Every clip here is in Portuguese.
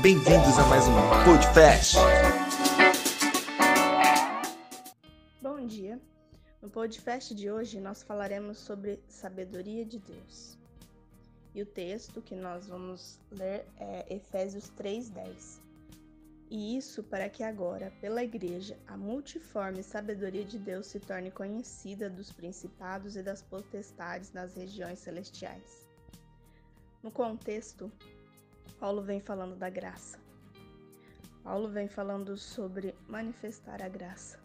Bem-vindos a mais um Podcast. Bom dia. No podcast de hoje nós falaremos sobre sabedoria de Deus. E o texto que nós vamos ler é Efésios 3:10. E isso para que agora, pela igreja, a multiforme sabedoria de Deus se torne conhecida dos principados e das potestades nas regiões celestiais. No contexto, Paulo vem falando da graça. Paulo vem falando sobre manifestar a graça.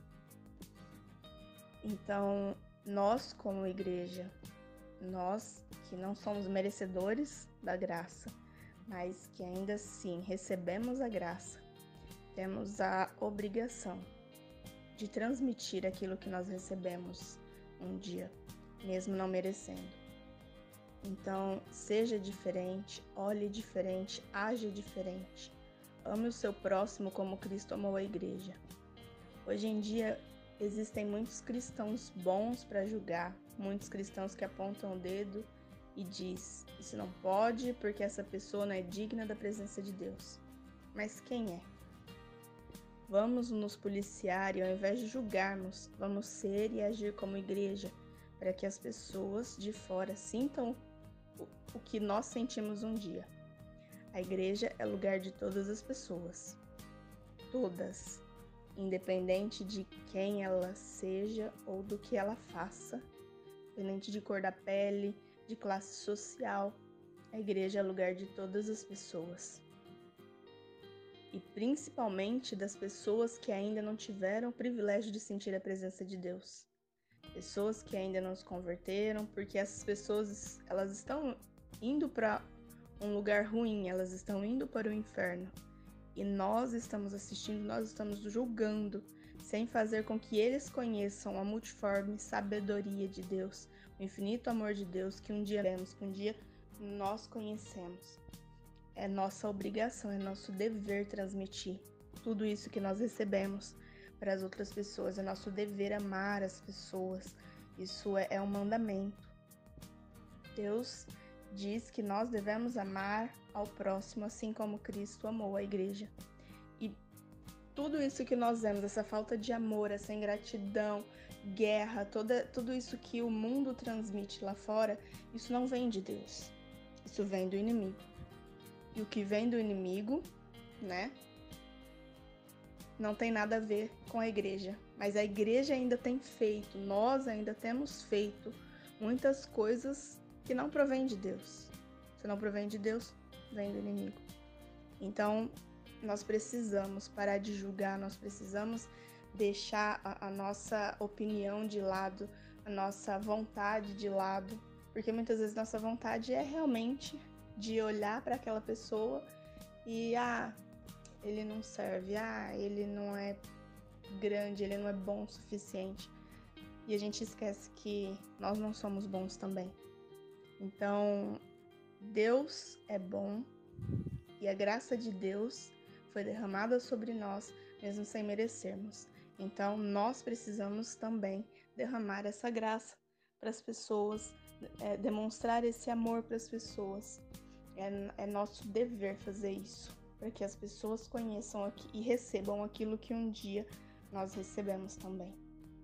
Então, nós, como igreja, nós que não somos merecedores da graça, mas que ainda assim recebemos a graça, temos a obrigação de transmitir aquilo que nós recebemos um dia, mesmo não merecendo. Então, seja diferente, olhe diferente, age diferente. Ame o seu próximo como Cristo amou a igreja. Hoje em dia, existem muitos cristãos bons para julgar, muitos cristãos que apontam o dedo e diz: "Isso não pode porque essa pessoa não é digna da presença de Deus". Mas quem é? Vamos nos policiar e ao invés de julgarmos, vamos ser e agir como igreja, para que as pessoas de fora sintam o que nós sentimos um dia. A igreja é lugar de todas as pessoas. Todas. Independente de quem ela seja ou do que ela faça, independente de cor da pele, de classe social, a igreja é lugar de todas as pessoas. E principalmente das pessoas que ainda não tiveram o privilégio de sentir a presença de Deus pessoas que ainda não se converteram, porque essas pessoas elas estão indo para um lugar ruim, elas estão indo para o inferno. E nós estamos assistindo, nós estamos julgando, sem fazer com que eles conheçam a multiforme sabedoria de Deus, o infinito amor de Deus que um dia vemos, que um dia nós conhecemos. É nossa obrigação, é nosso dever transmitir tudo isso que nós recebemos para as outras pessoas. É nosso dever amar as pessoas. Isso é, é um mandamento. Deus diz que nós devemos amar ao próximo assim como Cristo amou a igreja. E tudo isso que nós vemos, essa falta de amor, essa ingratidão, guerra, toda, tudo isso que o mundo transmite lá fora, isso não vem de Deus. Isso vem do inimigo. E o que vem do inimigo, né, não tem nada a ver com a igreja, mas a igreja ainda tem feito, nós ainda temos feito muitas coisas que não provém de Deus. Se não provém de Deus, vem do inimigo. Então, nós precisamos parar de julgar, nós precisamos deixar a, a nossa opinião de lado, a nossa vontade de lado, porque muitas vezes nossa vontade é realmente de olhar para aquela pessoa e ah, ele não serve, ah, ele não é grande, ele não é bom o suficiente. E a gente esquece que nós não somos bons também. Então, Deus é bom e a graça de Deus foi derramada sobre nós, mesmo sem merecermos. Então, nós precisamos também derramar essa graça para as pessoas, é, demonstrar esse amor para as pessoas. É, é nosso dever fazer isso para que as pessoas conheçam e recebam aquilo que um dia nós recebemos também.